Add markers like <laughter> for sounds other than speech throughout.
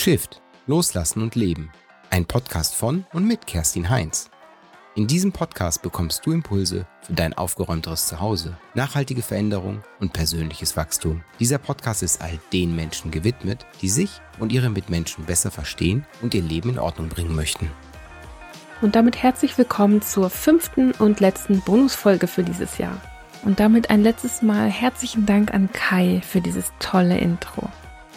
Shift, Loslassen und Leben. Ein Podcast von und mit Kerstin Heinz. In diesem Podcast bekommst du Impulse für dein aufgeräumteres Zuhause, nachhaltige Veränderung und persönliches Wachstum. Dieser Podcast ist all den Menschen gewidmet, die sich und ihre Mitmenschen besser verstehen und ihr Leben in Ordnung bringen möchten. Und damit herzlich willkommen zur fünften und letzten Bonusfolge für dieses Jahr. Und damit ein letztes Mal herzlichen Dank an Kai für dieses tolle Intro.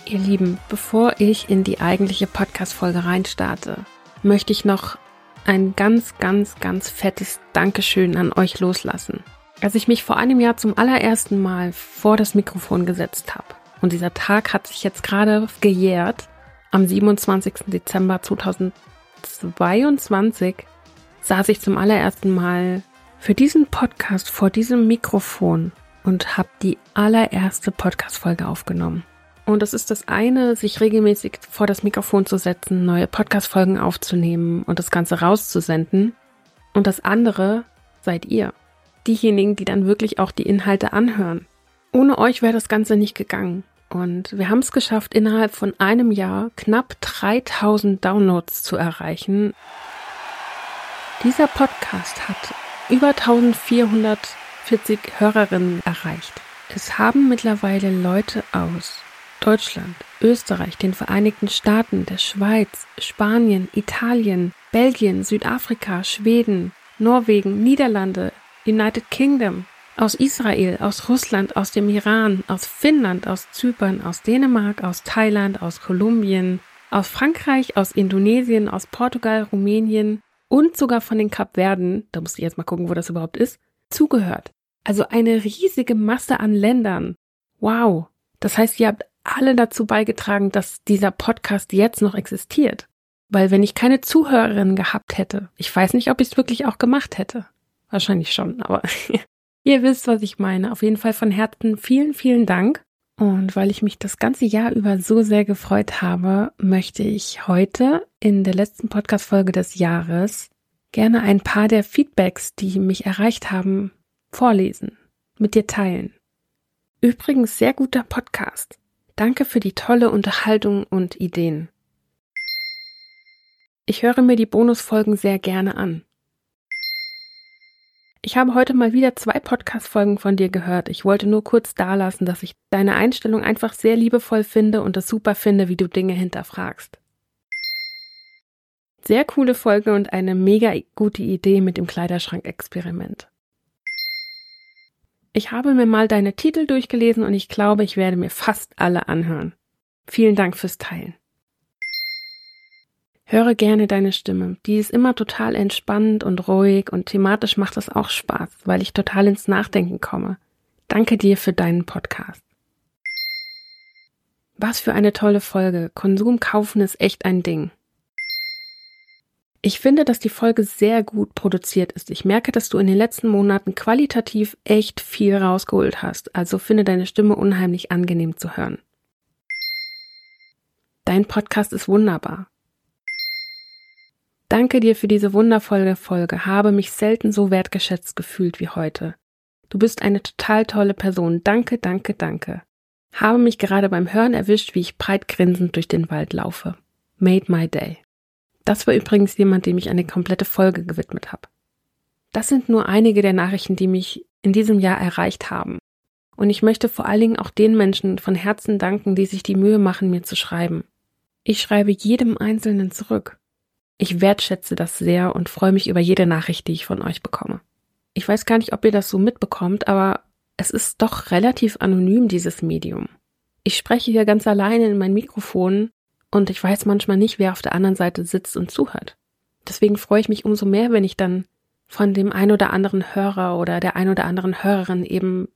Ihr Lieben, bevor ich in die eigentliche Podcast-Folge reinstarte, möchte ich noch ein ganz, ganz, ganz fettes Dankeschön an euch loslassen. Als ich mich vor einem Jahr zum allerersten Mal vor das Mikrofon gesetzt habe, und dieser Tag hat sich jetzt gerade gejährt, am 27. Dezember 2022 saß ich zum allerersten Mal für diesen Podcast vor diesem Mikrofon und habe die allererste Podcast-Folge aufgenommen. Und es ist das eine, sich regelmäßig vor das Mikrofon zu setzen, neue Podcast-Folgen aufzunehmen und das Ganze rauszusenden. Und das andere seid ihr. Diejenigen, die dann wirklich auch die Inhalte anhören. Ohne euch wäre das Ganze nicht gegangen. Und wir haben es geschafft, innerhalb von einem Jahr knapp 3000 Downloads zu erreichen. Dieser Podcast hat über 1440 Hörerinnen erreicht. Es haben mittlerweile Leute aus Deutschland, Österreich, den Vereinigten Staaten, der Schweiz, Spanien, Italien, Belgien, Südafrika, Schweden, Norwegen, Niederlande, United Kingdom, aus Israel, aus Russland, aus dem Iran, aus Finnland, aus Zypern, aus Dänemark, aus Thailand, aus Kolumbien, aus Frankreich, aus Indonesien, aus Portugal, Rumänien und sogar von den Kapverden, da muss ich jetzt mal gucken, wo das überhaupt ist, zugehört. Also eine riesige Masse an Ländern. Wow. Das heißt, ihr habt alle dazu beigetragen, dass dieser Podcast jetzt noch existiert. Weil wenn ich keine Zuhörerinnen gehabt hätte, ich weiß nicht, ob ich es wirklich auch gemacht hätte. Wahrscheinlich schon, aber <laughs> ihr wisst, was ich meine. Auf jeden Fall von Herzen vielen, vielen Dank. Und weil ich mich das ganze Jahr über so sehr gefreut habe, möchte ich heute in der letzten Podcast-Folge des Jahres gerne ein paar der Feedbacks, die mich erreicht haben, vorlesen, mit dir teilen. Übrigens sehr guter Podcast. Danke für die tolle Unterhaltung und Ideen. Ich höre mir die Bonusfolgen sehr gerne an. Ich habe heute mal wieder zwei Podcast-Folgen von dir gehört. Ich wollte nur kurz dalassen, dass ich deine Einstellung einfach sehr liebevoll finde und es super finde, wie du Dinge hinterfragst. Sehr coole Folge und eine mega gute Idee mit dem Kleiderschrank-Experiment. Ich habe mir mal deine Titel durchgelesen und ich glaube, ich werde mir fast alle anhören. Vielen Dank fürs Teilen. Höre gerne deine Stimme. Die ist immer total entspannt und ruhig und thematisch macht es auch Spaß, weil ich total ins Nachdenken komme. Danke dir für deinen Podcast. Was für eine tolle Folge. Konsum kaufen ist echt ein Ding. Ich finde, dass die Folge sehr gut produziert ist. Ich merke, dass du in den letzten Monaten qualitativ echt viel rausgeholt hast, also finde deine Stimme unheimlich angenehm zu hören. Dein Podcast ist wunderbar. Danke dir für diese wundervolle Folge, habe mich selten so wertgeschätzt gefühlt wie heute. Du bist eine total tolle Person. Danke, danke, danke. Habe mich gerade beim Hören erwischt, wie ich breit grinsend durch den Wald laufe. Made my day. Das war übrigens jemand, dem ich eine komplette Folge gewidmet habe. Das sind nur einige der Nachrichten, die mich in diesem Jahr erreicht haben. Und ich möchte vor allen Dingen auch den Menschen von Herzen danken, die sich die Mühe machen, mir zu schreiben. Ich schreibe jedem Einzelnen zurück. Ich wertschätze das sehr und freue mich über jede Nachricht, die ich von euch bekomme. Ich weiß gar nicht, ob ihr das so mitbekommt, aber es ist doch relativ anonym, dieses Medium. Ich spreche hier ganz alleine in mein Mikrofon und ich weiß manchmal nicht, wer auf der anderen Seite sitzt und zuhört. Deswegen freue ich mich umso mehr, wenn ich dann von dem ein oder anderen Hörer oder der ein oder anderen Hörerin eben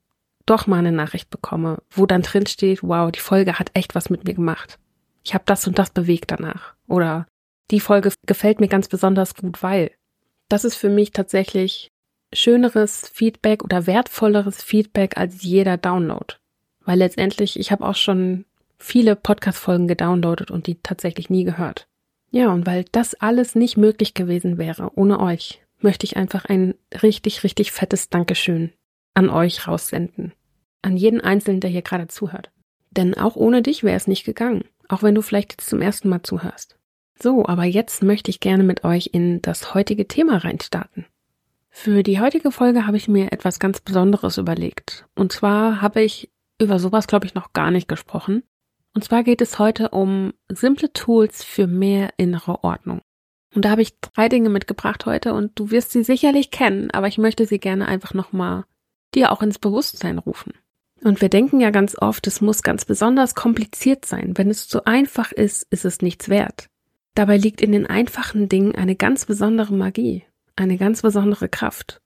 doch mal eine Nachricht bekomme, wo dann drin steht, wow, die Folge hat echt was mit mir gemacht. Ich habe das und das bewegt danach. Oder die Folge gefällt mir ganz besonders gut, weil. Das ist für mich tatsächlich schöneres Feedback oder wertvolleres Feedback als jeder Download. Weil letztendlich, ich habe auch schon viele Podcast-Folgen gedownloadet und die tatsächlich nie gehört. Ja, und weil das alles nicht möglich gewesen wäre ohne euch, möchte ich einfach ein richtig, richtig fettes Dankeschön an euch raussenden. An jeden Einzelnen, der hier gerade zuhört. Denn auch ohne dich wäre es nicht gegangen. Auch wenn du vielleicht jetzt zum ersten Mal zuhörst. So, aber jetzt möchte ich gerne mit euch in das heutige Thema reinstarten. Für die heutige Folge habe ich mir etwas ganz Besonderes überlegt. Und zwar habe ich über sowas, glaube ich, noch gar nicht gesprochen. Und zwar geht es heute um simple Tools für mehr innere Ordnung. Und da habe ich drei Dinge mitgebracht heute und du wirst sie sicherlich kennen, aber ich möchte sie gerne einfach nochmal dir auch ins Bewusstsein rufen. Und wir denken ja ganz oft, es muss ganz besonders kompliziert sein. Wenn es zu einfach ist, ist es nichts wert. Dabei liegt in den einfachen Dingen eine ganz besondere Magie, eine ganz besondere Kraft.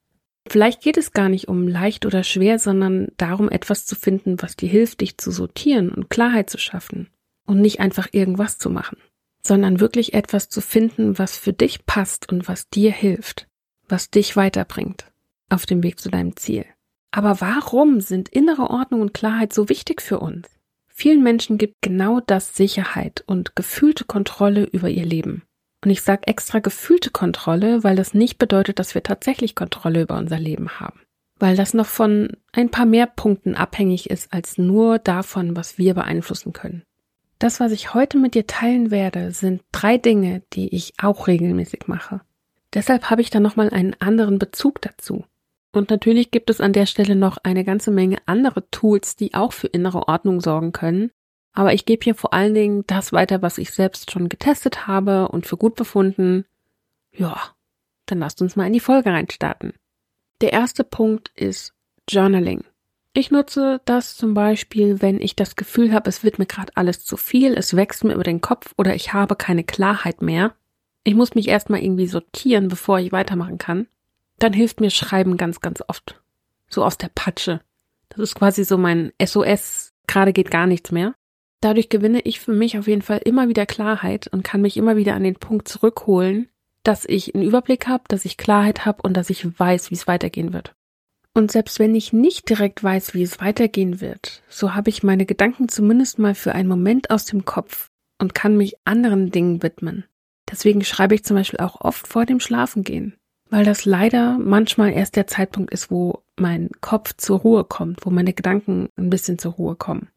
Vielleicht geht es gar nicht um leicht oder schwer, sondern darum, etwas zu finden, was dir hilft, dich zu sortieren und Klarheit zu schaffen und nicht einfach irgendwas zu machen, sondern wirklich etwas zu finden, was für dich passt und was dir hilft, was dich weiterbringt auf dem Weg zu deinem Ziel. Aber warum sind innere Ordnung und Klarheit so wichtig für uns? Vielen Menschen gibt genau das Sicherheit und gefühlte Kontrolle über ihr Leben. Und ich sage extra gefühlte Kontrolle, weil das nicht bedeutet, dass wir tatsächlich Kontrolle über unser Leben haben. Weil das noch von ein paar mehr Punkten abhängig ist als nur davon, was wir beeinflussen können. Das, was ich heute mit dir teilen werde, sind drei Dinge, die ich auch regelmäßig mache. Deshalb habe ich da nochmal einen anderen Bezug dazu. Und natürlich gibt es an der Stelle noch eine ganze Menge andere Tools, die auch für innere Ordnung sorgen können, aber ich gebe hier vor allen Dingen das weiter, was ich selbst schon getestet habe und für gut befunden. Ja, dann lasst uns mal in die Folge reinstarten. Der erste Punkt ist Journaling. Ich nutze das zum Beispiel, wenn ich das Gefühl habe, es wird mir gerade alles zu viel, es wächst mir über den Kopf oder ich habe keine Klarheit mehr. Ich muss mich erstmal irgendwie sortieren, bevor ich weitermachen kann. Dann hilft mir Schreiben ganz, ganz oft. So aus der Patsche. Das ist quasi so mein SOS, gerade geht gar nichts mehr. Dadurch gewinne ich für mich auf jeden Fall immer wieder Klarheit und kann mich immer wieder an den Punkt zurückholen, dass ich einen Überblick habe, dass ich Klarheit habe und dass ich weiß, wie es weitergehen wird. Und selbst wenn ich nicht direkt weiß, wie es weitergehen wird, so habe ich meine Gedanken zumindest mal für einen Moment aus dem Kopf und kann mich anderen Dingen widmen. Deswegen schreibe ich zum Beispiel auch oft vor dem Schlafengehen, weil das leider manchmal erst der Zeitpunkt ist, wo mein Kopf zur Ruhe kommt, wo meine Gedanken ein bisschen zur Ruhe kommen.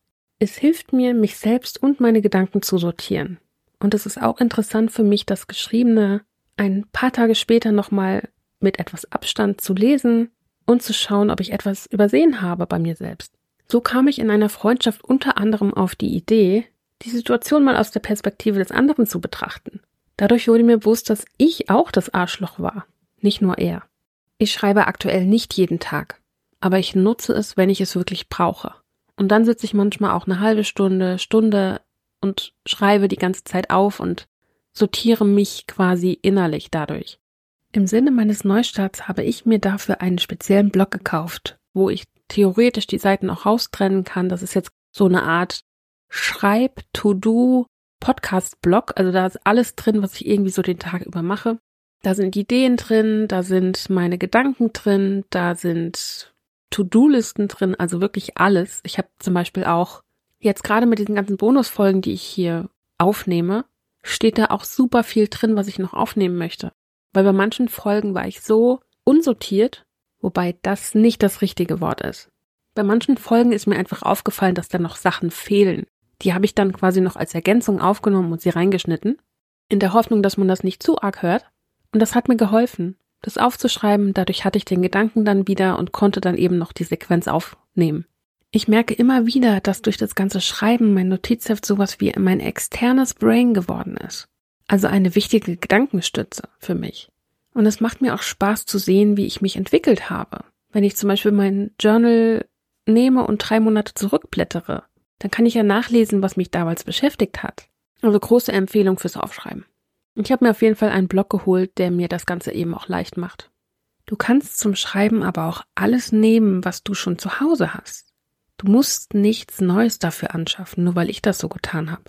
Es hilft mir, mich selbst und meine Gedanken zu sortieren. Und es ist auch interessant für mich, das Geschriebene ein paar Tage später nochmal mit etwas Abstand zu lesen und zu schauen, ob ich etwas übersehen habe bei mir selbst. So kam ich in einer Freundschaft unter anderem auf die Idee, die Situation mal aus der Perspektive des anderen zu betrachten. Dadurch wurde mir bewusst, dass ich auch das Arschloch war, nicht nur er. Ich schreibe aktuell nicht jeden Tag, aber ich nutze es, wenn ich es wirklich brauche. Und dann sitze ich manchmal auch eine halbe Stunde, Stunde und schreibe die ganze Zeit auf und sortiere mich quasi innerlich dadurch. Im Sinne meines Neustarts habe ich mir dafür einen speziellen Blog gekauft, wo ich theoretisch die Seiten auch raustrennen kann. Das ist jetzt so eine Art Schreib-To-Do Podcast-Blog. Also da ist alles drin, was ich irgendwie so den Tag über mache. Da sind Ideen drin, da sind meine Gedanken drin, da sind To-Do-Listen drin, also wirklich alles. Ich habe zum Beispiel auch jetzt gerade mit diesen ganzen Bonusfolgen, die ich hier aufnehme, steht da auch super viel drin, was ich noch aufnehmen möchte. Weil bei manchen Folgen war ich so unsortiert, wobei das nicht das richtige Wort ist. Bei manchen Folgen ist mir einfach aufgefallen, dass da noch Sachen fehlen. Die habe ich dann quasi noch als Ergänzung aufgenommen und sie reingeschnitten, in der Hoffnung, dass man das nicht zu arg hört. Und das hat mir geholfen das aufzuschreiben. Dadurch hatte ich den Gedanken dann wieder und konnte dann eben noch die Sequenz aufnehmen. Ich merke immer wieder, dass durch das ganze Schreiben mein Notizheft sowas wie mein externes Brain geworden ist. Also eine wichtige Gedankenstütze für mich. Und es macht mir auch Spaß zu sehen, wie ich mich entwickelt habe. Wenn ich zum Beispiel mein Journal nehme und drei Monate zurückblättere, dann kann ich ja nachlesen, was mich damals beschäftigt hat. Also große Empfehlung fürs Aufschreiben. Ich habe mir auf jeden Fall einen Blog geholt, der mir das Ganze eben auch leicht macht. Du kannst zum Schreiben aber auch alles nehmen, was du schon zu Hause hast. Du musst nichts Neues dafür anschaffen, nur weil ich das so getan habe.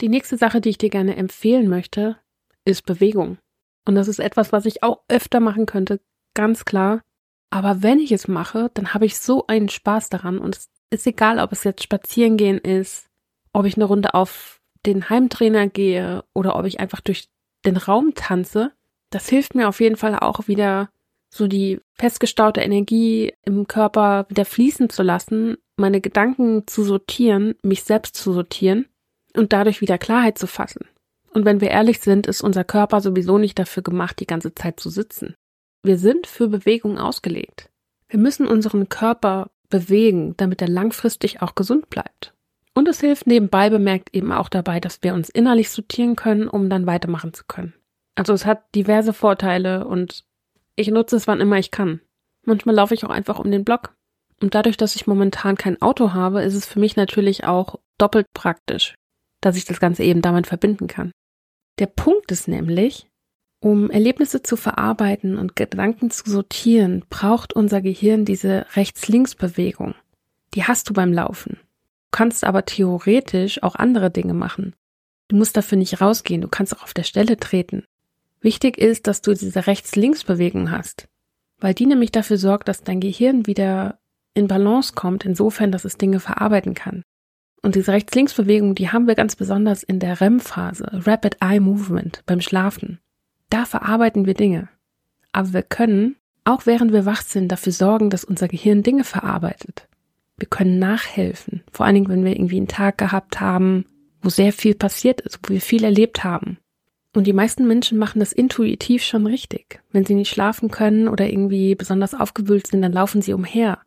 Die nächste Sache, die ich dir gerne empfehlen möchte, ist Bewegung. Und das ist etwas, was ich auch öfter machen könnte, ganz klar. Aber wenn ich es mache, dann habe ich so einen Spaß daran und es ist egal, ob es jetzt spazieren gehen ist, ob ich eine Runde auf den Heimtrainer gehe oder ob ich einfach durch den Raum tanze, das hilft mir auf jeden Fall auch wieder so die festgestaute Energie im Körper wieder fließen zu lassen, meine Gedanken zu sortieren, mich selbst zu sortieren und dadurch wieder Klarheit zu fassen. Und wenn wir ehrlich sind, ist unser Körper sowieso nicht dafür gemacht, die ganze Zeit zu sitzen. Wir sind für Bewegung ausgelegt. Wir müssen unseren Körper bewegen, damit er langfristig auch gesund bleibt. Und es hilft nebenbei bemerkt eben auch dabei, dass wir uns innerlich sortieren können, um dann weitermachen zu können. Also es hat diverse Vorteile und ich nutze es wann immer ich kann. Manchmal laufe ich auch einfach um den Block. Und dadurch, dass ich momentan kein Auto habe, ist es für mich natürlich auch doppelt praktisch, dass ich das Ganze eben damit verbinden kann. Der Punkt ist nämlich, um Erlebnisse zu verarbeiten und Gedanken zu sortieren, braucht unser Gehirn diese Rechts-Links-Bewegung. Die hast du beim Laufen. Du kannst aber theoretisch auch andere Dinge machen. Du musst dafür nicht rausgehen, du kannst auch auf der Stelle treten. Wichtig ist, dass du diese Rechts-Links-Bewegung hast, weil die nämlich dafür sorgt, dass dein Gehirn wieder in Balance kommt, insofern, dass es Dinge verarbeiten kann. Und diese Rechts-Links-Bewegung, die haben wir ganz besonders in der REM-Phase, Rapid Eye Movement, beim Schlafen. Da verarbeiten wir Dinge. Aber wir können, auch während wir wach sind, dafür sorgen, dass unser Gehirn Dinge verarbeitet. Wir können nachhelfen. Vor allen Dingen, wenn wir irgendwie einen Tag gehabt haben, wo sehr viel passiert ist, wo wir viel erlebt haben. Und die meisten Menschen machen das intuitiv schon richtig. Wenn sie nicht schlafen können oder irgendwie besonders aufgewühlt sind, dann laufen sie umher.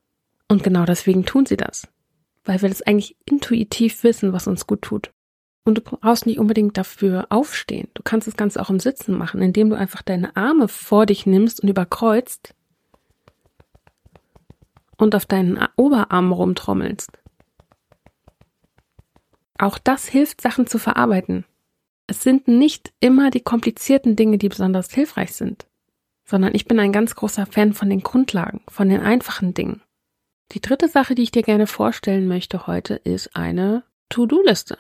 Und genau deswegen tun sie das. Weil wir das eigentlich intuitiv wissen, was uns gut tut. Und du brauchst nicht unbedingt dafür aufstehen. Du kannst das Ganze auch im Sitzen machen, indem du einfach deine Arme vor dich nimmst und überkreuzt und auf deinen Oberarm rumtrommelst. Auch das hilft, Sachen zu verarbeiten. Es sind nicht immer die komplizierten Dinge, die besonders hilfreich sind, sondern ich bin ein ganz großer Fan von den Grundlagen, von den einfachen Dingen. Die dritte Sache, die ich dir gerne vorstellen möchte heute, ist eine To-Do-Liste.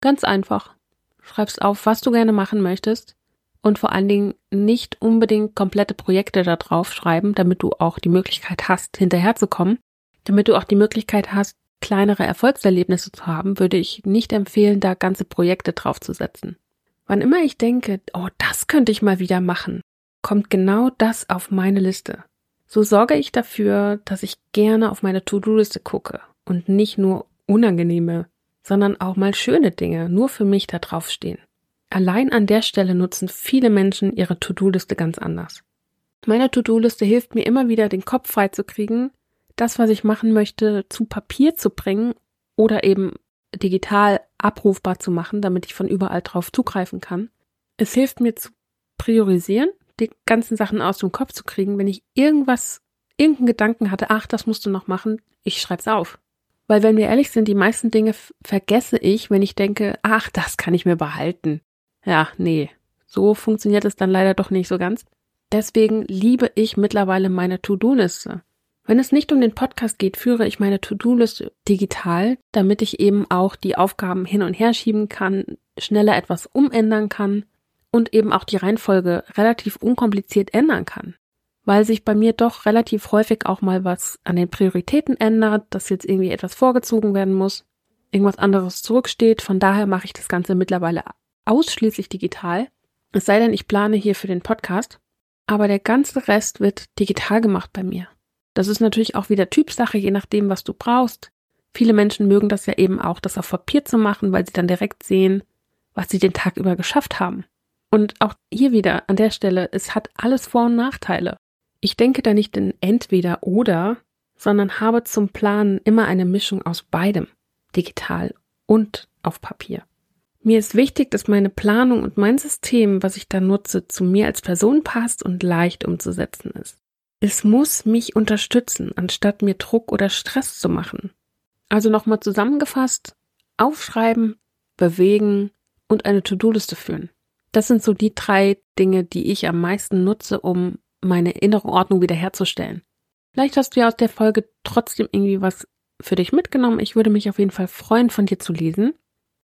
Ganz einfach. Schreibst auf, was du gerne machen möchtest und vor allen Dingen nicht unbedingt komplette Projekte da drauf schreiben, damit du auch die Möglichkeit hast, hinterherzukommen. Damit du auch die Möglichkeit hast, kleinere Erfolgserlebnisse zu haben, würde ich nicht empfehlen, da ganze Projekte draufzusetzen. Wann immer ich denke, oh, das könnte ich mal wieder machen, kommt genau das auf meine Liste. So sorge ich dafür, dass ich gerne auf meine To-Do-Liste gucke und nicht nur unangenehme, sondern auch mal schöne Dinge nur für mich da draufstehen. Allein an der Stelle nutzen viele Menschen ihre To-Do-Liste ganz anders. Meine To-Do-Liste hilft mir immer wieder, den Kopf frei zu kriegen, das, was ich machen möchte, zu Papier zu bringen oder eben digital abrufbar zu machen, damit ich von überall drauf zugreifen kann. Es hilft mir zu priorisieren, die ganzen Sachen aus dem Kopf zu kriegen, wenn ich irgendwas, irgendeinen Gedanken hatte, ach, das musst du noch machen, ich schreib's auf. Weil wenn wir ehrlich sind, die meisten Dinge vergesse ich, wenn ich denke, ach, das kann ich mir behalten. Ja, nee, so funktioniert es dann leider doch nicht so ganz. Deswegen liebe ich mittlerweile meine To-Do-Liste. Wenn es nicht um den Podcast geht, führe ich meine To-Do-Liste digital, damit ich eben auch die Aufgaben hin und her schieben kann, schneller etwas umändern kann und eben auch die Reihenfolge relativ unkompliziert ändern kann. Weil sich bei mir doch relativ häufig auch mal was an den Prioritäten ändert, dass jetzt irgendwie etwas vorgezogen werden muss, irgendwas anderes zurücksteht. Von daher mache ich das Ganze mittlerweile ausschließlich digital. Es sei denn, ich plane hier für den Podcast. Aber der ganze Rest wird digital gemacht bei mir. Das ist natürlich auch wieder Typsache, je nachdem, was du brauchst. Viele Menschen mögen das ja eben auch, das auf Papier zu machen, weil sie dann direkt sehen, was sie den Tag über geschafft haben. Und auch hier wieder an der Stelle, es hat alles Vor- und Nachteile. Ich denke da nicht in entweder oder, sondern habe zum Planen immer eine Mischung aus beidem, digital und auf Papier. Mir ist wichtig, dass meine Planung und mein System, was ich da nutze, zu mir als Person passt und leicht umzusetzen ist. Es muss mich unterstützen, anstatt mir Druck oder Stress zu machen. Also nochmal zusammengefasst, aufschreiben, bewegen und eine To-Do-Liste führen. Das sind so die drei Dinge, die ich am meisten nutze, um meine innere Ordnung wiederherzustellen. Vielleicht hast du ja aus der Folge trotzdem irgendwie was für dich mitgenommen. Ich würde mich auf jeden Fall freuen, von dir zu lesen.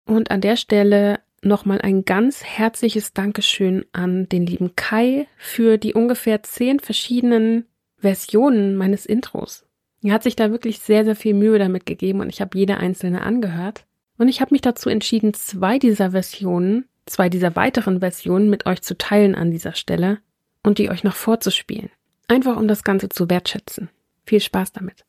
Und an der Stelle nochmal ein ganz herzliches Dankeschön an den lieben Kai für die ungefähr zehn verschiedenen Versionen meines Intros. Er hat sich da wirklich sehr, sehr viel Mühe damit gegeben und ich habe jede einzelne angehört. Und ich habe mich dazu entschieden, zwei dieser Versionen zwei dieser weiteren Versionen mit euch zu teilen an dieser Stelle und die euch noch vorzuspielen. Einfach um das Ganze zu wertschätzen. Viel Spaß damit.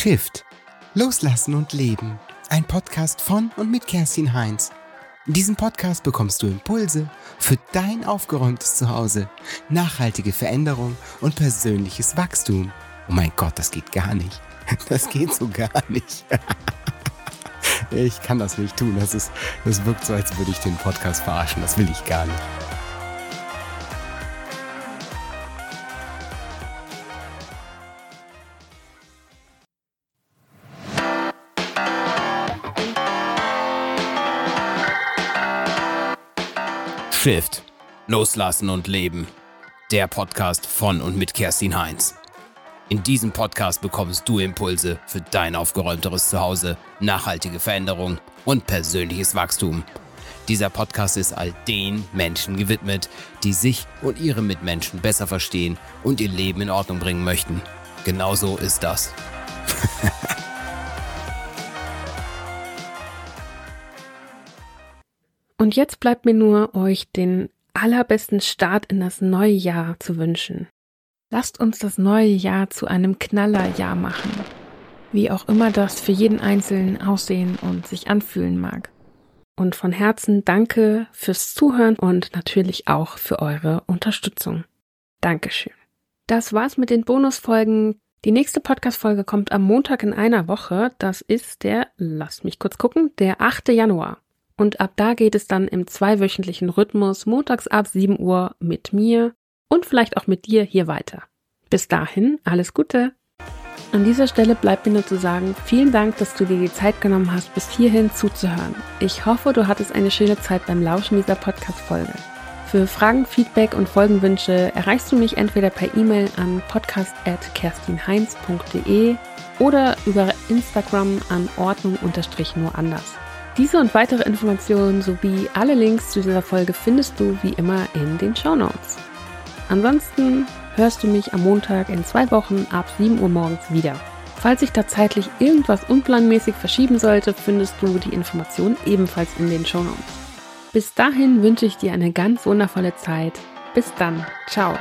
Shift. Loslassen und Leben. Ein Podcast von und mit Kerstin Heinz. In diesem Podcast bekommst du Impulse für dein aufgeräumtes Zuhause, nachhaltige Veränderung und persönliches Wachstum. Oh mein Gott, das geht gar nicht. <laughs> Das geht so gar nicht. <laughs> Ich kann das nicht tun. Das, ist, das wirkt so, als würde ich den Podcast verarschen. Das will ich gar nicht. Shift. Loslassen und Leben. Der Podcast von und mit Kerstin Heinz. In diesem Podcast bekommst du Impulse für dein aufgeräumteres Zuhause, nachhaltige Veränderung und persönliches Wachstum. Dieser Podcast ist all den Menschen gewidmet, die sich und ihre Mitmenschen besser verstehen und ihr Leben in Ordnung bringen möchten. Genauso ist das. <laughs> Und jetzt bleibt mir nur, euch den allerbesten Start in das neue Jahr zu wünschen. Lasst uns das neue Jahr zu einem Knallerjahr machen. Wie auch immer das für jeden Einzelnen aussehen und sich anfühlen mag. Und von Herzen danke fürs Zuhören und natürlich auch für eure Unterstützung. Dankeschön. Das war's mit den Bonusfolgen. Die nächste Podcast-Folge kommt am Montag in einer Woche. Das ist der, lasst mich kurz gucken, der 8. Januar. Und ab da geht es dann im zweiwöchentlichen Rhythmus montags ab 7 Uhr mit mir und vielleicht auch mit dir hier weiter. Bis dahin, alles Gute! An dieser Stelle bleibt mir nur zu sagen, vielen Dank, dass du dir die Zeit genommen hast, bis hierhin zuzuhören. Ich hoffe, du hattest eine schöne Zeit beim Lauschen dieser Podcast-Folge. Für Fragen, Feedback und Folgenwünsche erreichst du mich entweder per E-Mail an podcast.kerstinheinz.de oder über Instagram an Ordnung-nur anders. Diese und weitere Informationen sowie alle Links zu dieser Folge findest du wie immer in den Show Notes. Ansonsten hörst du mich am Montag in zwei Wochen ab 7 Uhr morgens wieder. Falls sich da zeitlich irgendwas unplanmäßig verschieben sollte, findest du die Informationen ebenfalls in den Show Notes. Bis dahin wünsche ich dir eine ganz wundervolle Zeit. Bis dann. Ciao.